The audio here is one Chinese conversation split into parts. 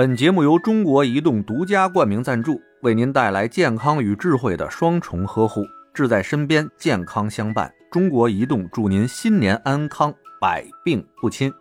本节目由中国移动独家冠名赞助，为您带来健康与智慧的双重呵护，志在身边，健康相伴。中国移动祝您新年安康，百病不侵。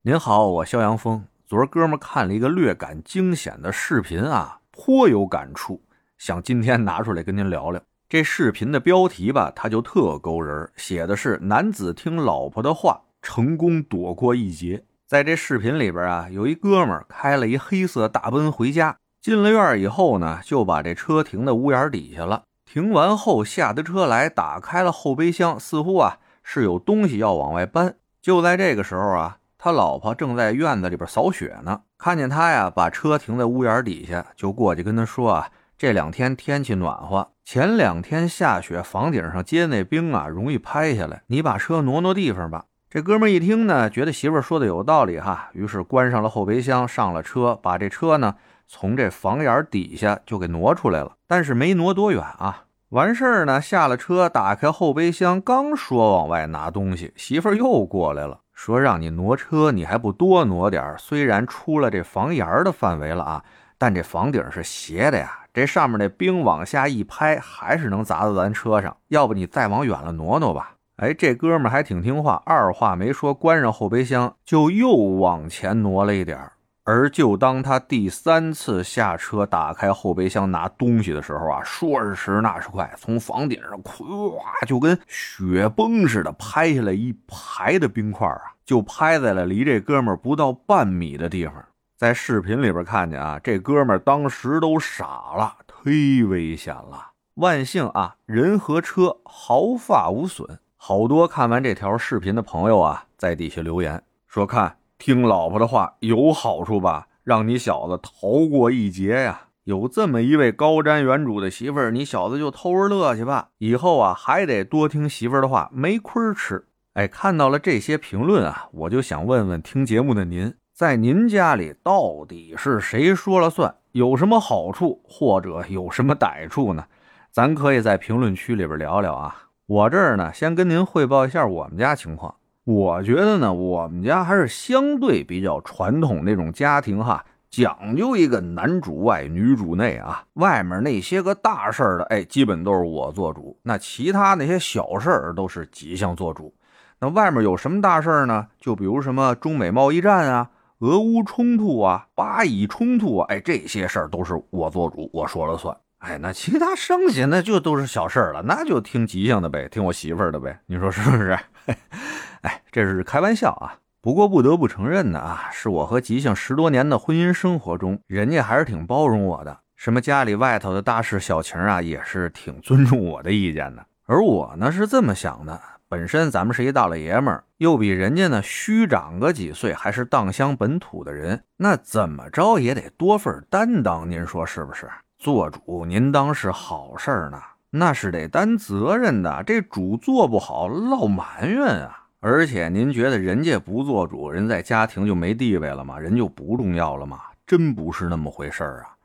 您好，我肖阳峰。昨儿哥们看了一个略感惊险的视频啊，颇有感触，想今天拿出来跟您聊聊。这视频的标题吧，它就特勾人，写的是男子听老婆的话，成功躲过一劫。在这视频里边啊，有一哥们开了一黑色大奔回家，进了院以后呢，就把这车停在屋檐底下了。停完后下的车来，打开了后备箱，似乎啊是有东西要往外搬。就在这个时候啊，他老婆正在院子里边扫雪呢，看见他呀把车停在屋檐底下，就过去跟他说啊，这两天天气暖和，前两天下雪，房顶上结那冰啊容易拍下来，你把车挪挪地方吧。这哥们一听呢，觉得媳妇儿说的有道理哈，于是关上了后备箱，上了车，把这车呢从这房檐底下就给挪出来了。但是没挪多远啊，完事儿呢，下了车，打开后备箱，刚说往外拿东西，媳妇儿又过来了，说让你挪车，你还不多挪点虽然出了这房檐的范围了啊，但这房顶是斜的呀，这上面那冰往下一拍，还是能砸到咱车上。要不你再往远了挪挪吧。哎，这哥们还挺听话，二话没说，关上后备箱就又往前挪了一点而就当他第三次下车打开后备箱拿东西的时候啊，说时迟那时快，从房顶上咵就跟雪崩似的拍下来一排的冰块啊，就拍在了离这哥们不到半米的地方。在视频里边看见啊，这哥们当时都傻了，忒危险了。万幸啊，人和车毫发无损。好多看完这条视频的朋友啊，在底下留言说：“看听老婆的话有好处吧，让你小子逃过一劫呀！有这么一位高瞻远瞩的媳妇儿，你小子就偷着乐去吧。以后啊，还得多听媳妇儿的话，没亏吃。”哎，看到了这些评论啊，我就想问问听节目的您，在您家里到底是谁说了算？有什么好处或者有什么歹处呢？咱可以在评论区里边聊聊啊。我这儿呢，先跟您汇报一下我们家情况。我觉得呢，我们家还是相对比较传统那种家庭哈，讲究一个男主外女主内啊。外面那些个大事儿的，哎，基本都是我做主；那其他那些小事儿都是吉祥做主。那外面有什么大事儿呢？就比如什么中美贸易战啊、俄乌冲突啊、巴以冲突啊，哎，这些事儿都是我做主，我说了算。哎，那其他剩下那就都是小事儿了，那就听吉祥的呗，听我媳妇儿的呗，你说是不是？哎，这是开玩笑啊。不过不得不承认的啊，是我和吉祥十多年的婚姻生活中，人家还是挺包容我的。什么家里外头的大事小情啊，也是挺尊重我的意见的。而我呢是这么想的，本身咱们是一大老爷们儿，又比人家呢虚长个几岁，还是荡乡本土的人，那怎么着也得多份担当，您说是不是？做主，您当是好事儿呢，那是得担责任的。这主做不好，落埋怨啊。而且您觉得人家不做主，人在家庭就没地位了吗？人就不重要了吗？真不是那么回事儿啊。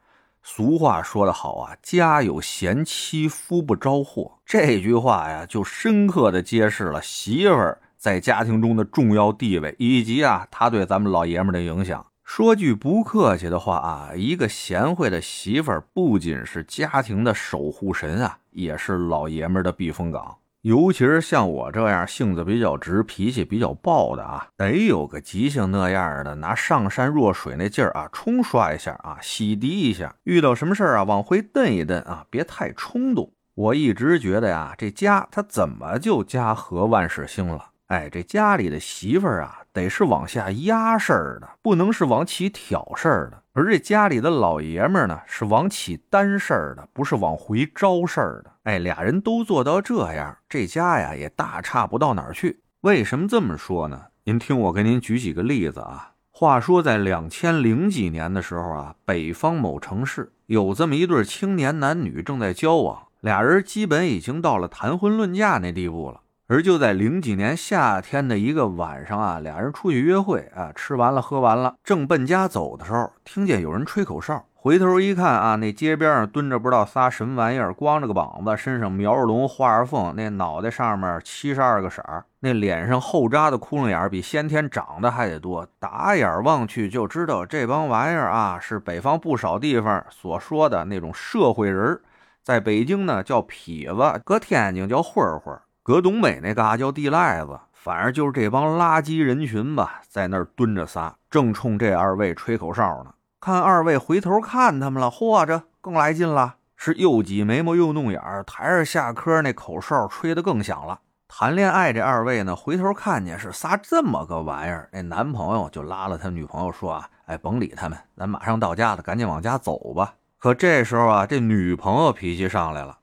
俗话说得好啊，家有贤妻，夫不招祸。这句话呀，就深刻的揭示了媳妇儿在家庭中的重要地位，以及啊，他对咱们老爷们的影响。说句不客气的话啊，一个贤惠的媳妇儿不仅是家庭的守护神啊，也是老爷们的避风港。尤其是像我这样性子比较直、脾气比较暴的啊，得有个吉祥那样的，拿上善若水那劲儿啊，冲刷一下啊，洗涤一下。遇到什么事儿啊，往回蹬一蹬啊，别太冲动。我一直觉得呀，这家他怎么就家和万事兴了？哎，这家里的媳妇儿啊。得是往下压事儿的，不能是往起挑事儿的。而这家里的老爷们儿呢，是往起担事儿的，不是往回招事儿的。哎，俩人都做到这样，这家呀也大差不到哪儿去。为什么这么说呢？您听我给您举几个例子啊。话说在两千零几年的时候啊，北方某城市有这么一对青年男女正在交往，俩人基本已经到了谈婚论嫁那地步了。而就在零几年夏天的一个晚上啊，俩人出去约会啊，吃完了喝完了，正奔家走的时候，听见有人吹口哨，回头一看啊，那街边上蹲着不知道仨什么玩意儿，光着个膀子，身上描着龙画着凤，那脑袋上面七十二个色儿，那脸上后扎的窟窿眼儿比先天长得还得多。打眼望去就知道这帮玩意儿啊，是北方不少地方所说的那种社会人在北京呢叫痞子，搁天津叫混混，搁东北那嘎叫地赖子。反正就是这帮垃圾人群吧，在那儿蹲着仨，正冲这二位吹口哨呢。看二位回头看他们了，嚯，这更来劲了，是又挤眉毛又弄眼儿，台上下磕那口哨吹得更响了。谈恋爱这二位呢，回头看见是仨这么个玩意儿，那男朋友就拉了他女朋友说啊，哎，甭理他们，咱马上到家了，赶紧往家走吧。可这时候啊，这女朋友脾气上来了。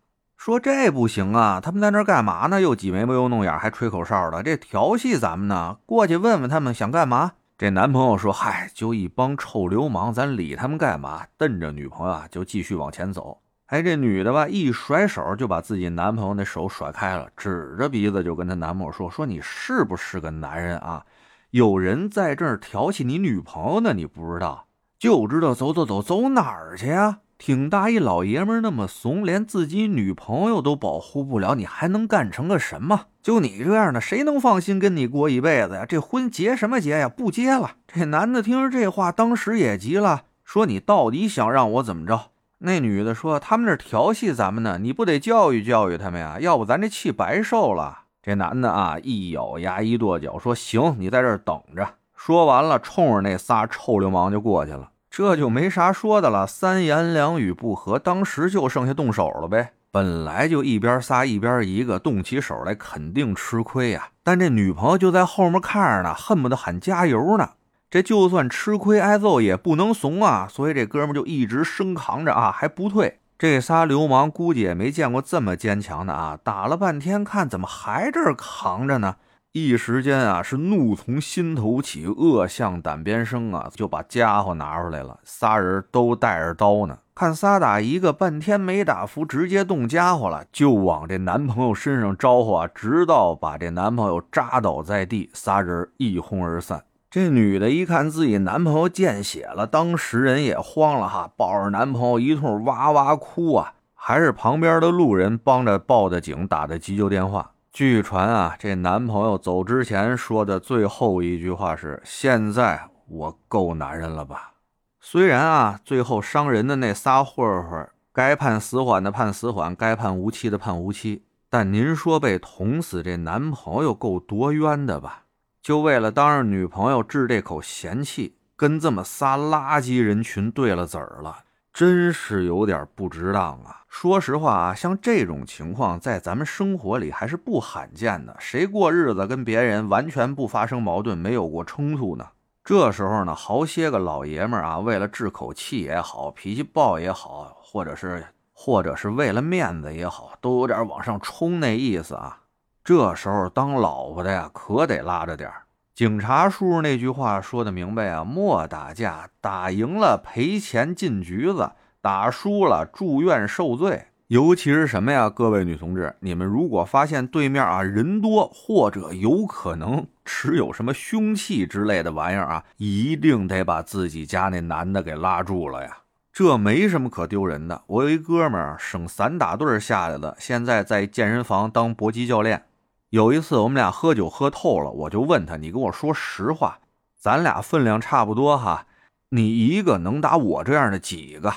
说这不行啊！他们在那干嘛呢？又挤眉毛又弄眼，还吹口哨的，这调戏咱们呢。过去问问他们想干嘛？这男朋友说：“嗨，就一帮臭流氓，咱理他们干嘛？”瞪着女朋友啊，就继续往前走。哎，这女的吧，一甩手就把自己男朋友那手甩开了，指着鼻子就跟她男朋友说：“说你是不是个男人啊？有人在这儿调戏你女朋友呢，你不知道？就知道走走走，走哪儿去呀？”挺大一老爷们那么怂，连自己女朋友都保护不了，你还能干成个什么？就你这样的，谁能放心跟你过一辈子呀？这婚结什么结呀？不结了。这男的听着这话，当时也急了，说：“你到底想让我怎么着？”那女的说：“他们这调戏咱们呢，你不得教育教育他们呀？要不咱这气白受了。”这男的啊，一咬牙，一跺脚，说：“行，你在这儿等着。”说完了，冲着那仨臭流氓就过去了。这就没啥说的了，三言两语不合，当时就剩下动手了呗。本来就一边仨一边一个，动起手来肯定吃亏呀。但这女朋友就在后面看着呢，恨不得喊加油呢。这就算吃亏挨揍也不能怂啊，所以这哥们就一直生扛着啊，还不退。这仨流氓估计也没见过这么坚强的啊，打了半天，看怎么还这儿扛着呢？一时间啊，是怒从心头起，恶向胆边生啊，就把家伙拿出来了。仨人都带着刀呢，看仨打一个，半天没打服，直接动家伙了，就往这男朋友身上招呼啊，直到把这男朋友扎倒在地，仨人一哄而散。这女的一看自己男朋友见血了，当时人也慌了哈，抱着男朋友一通哇哇哭啊，还是旁边的路人帮着报的警，打的急救电话。据传啊，这男朋友走之前说的最后一句话是：“现在我够男人了吧？”虽然啊，最后伤人的那仨混混该判死缓的判死缓，该判无期的判无期，但您说被捅死这男朋友够多冤的吧？就为了当着女朋友治这口闲气，跟这么仨垃圾人群对了子儿了。真是有点不值当啊！说实话啊，像这种情况在咱们生活里还是不罕见的。谁过日子跟别人完全不发生矛盾，没有过冲突呢？这时候呢，好些个老爷们啊，为了治口气也好，脾气暴也好，或者是或者是为了面子也好，都有点往上冲那意思啊。这时候当老婆的呀，可得拉着点儿。警察叔叔那句话说的明白啊，莫打架，打赢了赔钱进局子，打输了住院受罪。尤其是什么呀，各位女同志，你们如果发现对面啊人多，或者有可能持有什么凶器之类的玩意儿啊，一定得把自己家那男的给拉住了呀。这没什么可丢人的。我有一哥们儿，省散打队下来的，现在在健身房当搏击教练。有一次，我们俩喝酒喝透了，我就问他：“你跟我说实话，咱俩分量差不多哈，你一个能打我这样的几个？”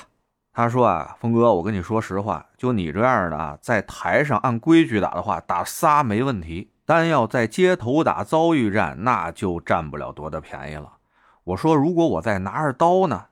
他说：“啊，峰哥，我跟你说实话，就你这样的啊，在台上按规矩打的话，打仨没问题；但要在街头打遭遇战，那就占不了多大便宜了。”我说：“如果我再拿着刀呢？”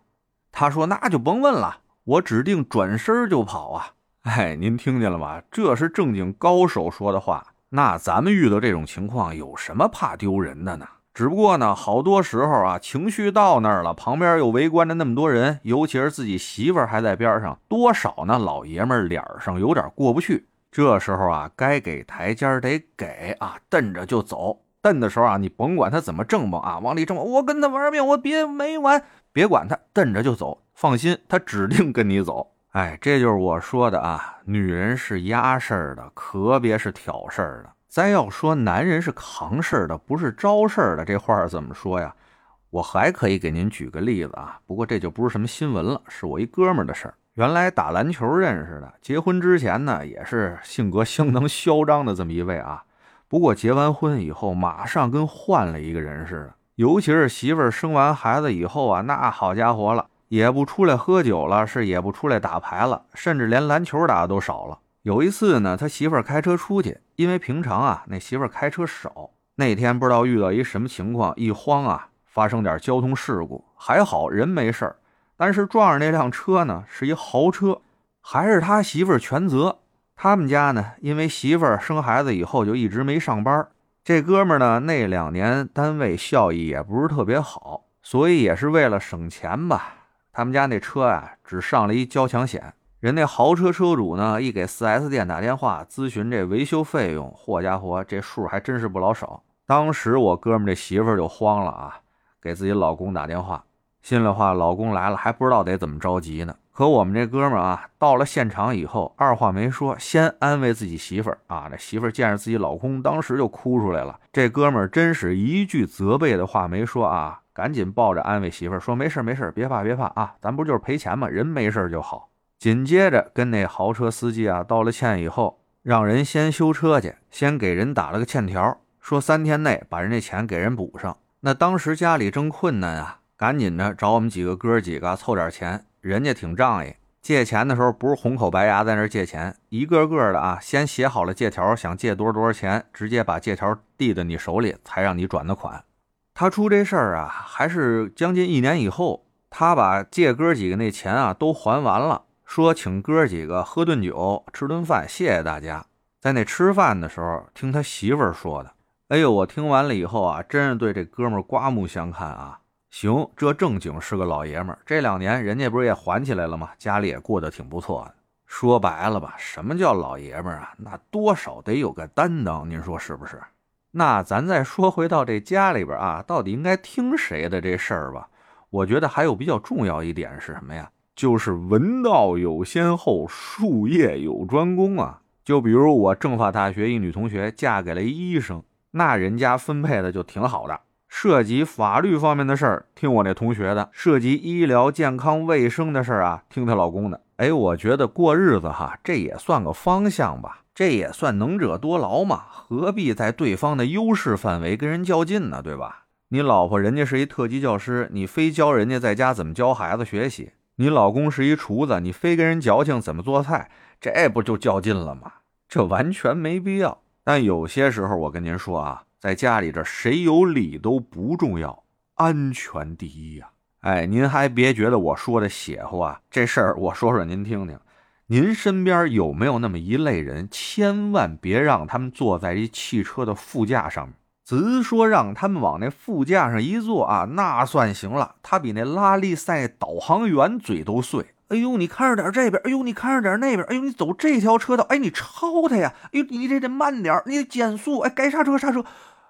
他说：“那就甭问了，我指定转身就跑啊！”哎，您听见了吗？这是正经高手说的话。那咱们遇到这种情况有什么怕丢人的呢？只不过呢，好多时候啊，情绪到那儿了，旁边又围观着那么多人，尤其是自己媳妇儿还在边上，多少呢？老爷们脸上有点过不去。这时候啊，该给台阶得给啊，瞪着就走。瞪的时候啊，你甭管他怎么挣吧啊，往里正，我跟他玩命，我别没完，别管他，瞪着就走。放心，他指定跟你走。哎，这就是我说的啊，女人是压事儿的，可别是挑事儿的。咱要说男人是扛事儿的，不是招事儿的，这话怎么说呀？我还可以给您举个例子啊，不过这就不是什么新闻了，是我一哥们儿的事儿。原来打篮球认识的，结婚之前呢也是性格相当嚣张的这么一位啊。不过结完婚以后，马上跟换了一个人似的。尤其是媳妇儿生完孩子以后啊，那好家伙了，也不出来喝酒了，是也不出来打牌了，甚至连篮球打的都少了。有一次呢，他媳妇儿开车出去，因为平常啊那媳妇儿开车少，那天不知道遇到一什么情况，一慌啊发生点交通事故，还好人没事儿。但是撞上那辆车呢，是一豪车，还是他媳妇儿全责。他们家呢，因为媳妇儿生孩子以后就一直没上班。这哥们儿呢，那两年单位效益也不是特别好，所以也是为了省钱吧。他们家那车啊，只上了一交强险。人那豪车车主呢，一给 4S 店打电话咨询这维修费用，嚯家伙，这数还真是不老少。当时我哥们这媳妇儿就慌了啊，给自己老公打电话。心里话，老公来了还不知道得怎么着急呢。可我们这哥们啊，到了现场以后，二话没说，先安慰自己媳妇儿啊。这媳妇儿见着自己老公，当时就哭出来了。这哥们儿真是一句责备的话没说啊，赶紧抱着安慰媳妇儿说：“没事没事别怕别怕啊，咱不就是赔钱吗？人没事就好。”紧接着跟那豪车司机啊道了歉以后，让人先修车去，先给人打了个欠条，说三天内把人家钱给人补上。那当时家里正困难啊。赶紧的找我们几个哥几个凑点钱，人家挺仗义，借钱的时候不是红口白牙在那借钱，一个个的啊，先写好了借条，想借多少多少钱，直接把借条递到你手里，才让你转的款。他出这事儿啊，还是将近一年以后，他把借哥几个那钱啊都还完了，说请哥几个喝顿酒，吃顿饭，谢谢大家。在那吃饭的时候，听他媳妇儿说的，哎呦，我听完了以后啊，真是对这哥们刮目相看啊。行，这正经是个老爷们儿。这两年人家不是也还起来了吗？家里也过得挺不错的。说白了吧，什么叫老爷们儿啊？那多少得有个担当，您说是不是？那咱再说回到这家里边啊，到底应该听谁的这事儿吧？我觉得还有比较重要一点是什么呀？就是文道有先后，术业有专攻啊。就比如我政法大学一女同学嫁给了医生，那人家分配的就挺好的。涉及法律方面的事儿，听我那同学的；涉及医疗健康卫生的事儿啊，听她老公的。哎，我觉得过日子哈，这也算个方向吧，这也算能者多劳嘛，何必在对方的优势范围跟人较劲呢？对吧？你老婆人家是一特级教师，你非教人家在家怎么教孩子学习；你老公是一厨子，你非跟人矫情怎么做菜，这不就较劲了吗？这完全没必要。但有些时候，我跟您说啊。在家里这谁有理都不重要，安全第一呀！哎，您还别觉得我说的邪乎啊，这事儿我说说您听听。您身边有没有那么一类人，千万别让他们坐在一汽车的副驾上面，直说让他们往那副驾上一坐啊，那算行了。他比那拉力赛导航员嘴都碎。哎呦，你看着点这边，哎呦，你看着点那边，哎呦，你走这条车道，哎，你超他呀！哎呦，你这得慢点，你得减速，哎，该刹车刹车。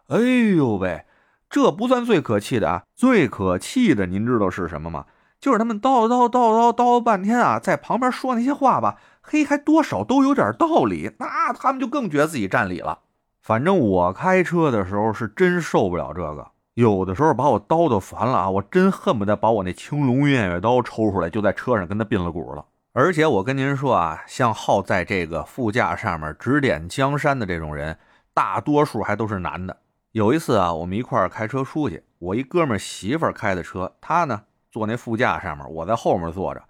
哎呦喂，这不算最可气的啊！最可气的，您知道是什么吗？就是他们叨叨叨叨叨半天啊，在旁边说那些话吧，嘿，还多少都有点道理，那他们就更觉得自己占理了。反正我开车的时候是真受不了这个，有的时候把我叨叨烦了啊，我真恨不得把我那青龙偃月刀抽出来，就在车上跟他并了股了。而且我跟您说啊，像好在这个副驾上面指点江山的这种人，大多数还都是男的。有一次啊，我们一块儿开车出去，我一哥们儿媳妇儿开的车，他呢坐那副驾上面，我在后面坐着，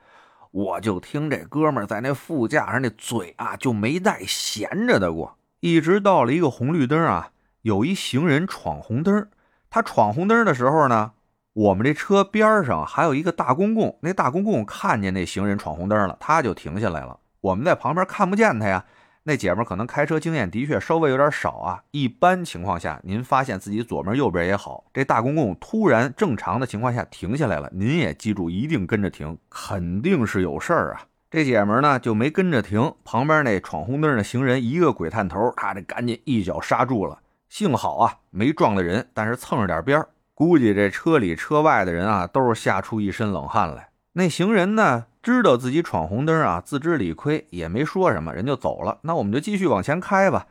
我就听这哥们在那副驾上那嘴啊就没带闲着的过，一直到了一个红绿灯啊，有一行人闯红灯，他闯红灯的时候呢，我们这车边上还有一个大公共，那大公共看见那行人闯红灯了，他就停下来了，我们在旁边看不见他呀。那姐们可能开车经验的确稍微有点少啊。一般情况下，您发现自己左边右边也好，这大公共突然正常的情况下停下来了，您也记住一定跟着停，肯定是有事儿啊。这姐们呢就没跟着停，旁边那闯红灯的行人一个鬼探头，他这赶紧一脚刹住了。幸好啊没撞到人，但是蹭着点边儿估计这车里车外的人啊都是吓出一身冷汗来。那行人呢？知道自己闯红灯啊，自知理亏，也没说什么，人就走了。那我们就继续往前开吧。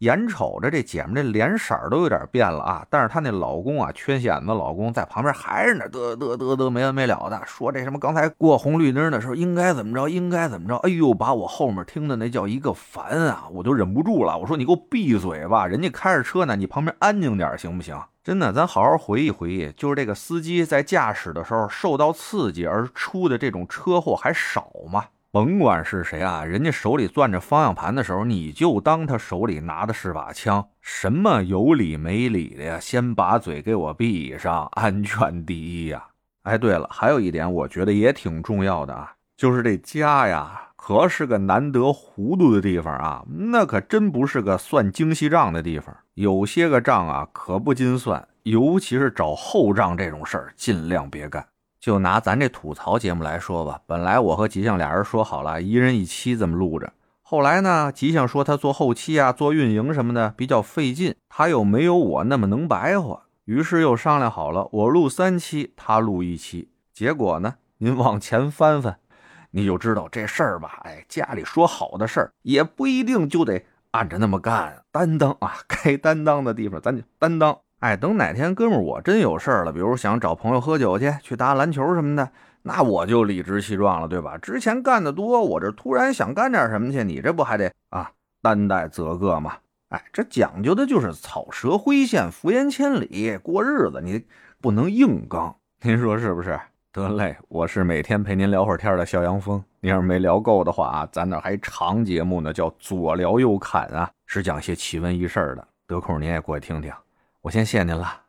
眼瞅着这姐们这脸色都有点变了啊，但是她那老公啊，缺心眼子老公在旁边还是那嘚嘚嘚嘚没完没了的说这什么刚才过红绿灯的时候应该怎么着，应该怎么着，哎呦，把我后面听的那叫一个烦啊，我就忍不住了，我说你给我闭嘴吧，人家开着车呢，你旁边安静点行不行？真的，咱好好回忆回忆，就是这个司机在驾驶的时候受到刺激而出的这种车祸还少吗？甭管是谁啊，人家手里攥着方向盘的时候，你就当他手里拿的是把枪。什么有理没理的呀？先把嘴给我闭上，安全第一呀！哎，对了，还有一点，我觉得也挺重要的啊，就是这家呀，可是个难得糊涂的地方啊，那可真不是个算精细账的地方。有些个账啊，可不禁算，尤其是找后账这种事儿，尽量别干。就拿咱这吐槽节目来说吧，本来我和吉祥俩人说好了，一人一期这么录着。后来呢，吉祥说他做后期啊，做运营什么的比较费劲，他又没有我那么能白活，于是又商量好了，我录三期，他录一期。结果呢，您往前翻翻，你就知道这事儿吧。哎，家里说好的事儿，也不一定就得按着那么干。担当啊，该担当的地方咱就担当。哎，等哪天哥们我真有事儿了，比如想找朋友喝酒去，去打篮球什么的，那我就理直气壮了，对吧？之前干的多，我这突然想干点什么去，你这不还得啊担待责个吗？哎，这讲究的就是草蛇灰线、敷衍千里过日子，你不能硬刚，您说是不是？得嘞，我是每天陪您聊会儿天的肖阳峰，您要是没聊够的话啊，咱那还长节目呢，叫左聊右侃啊，是讲些奇闻异事的，得空您也过去听听。我先谢您了。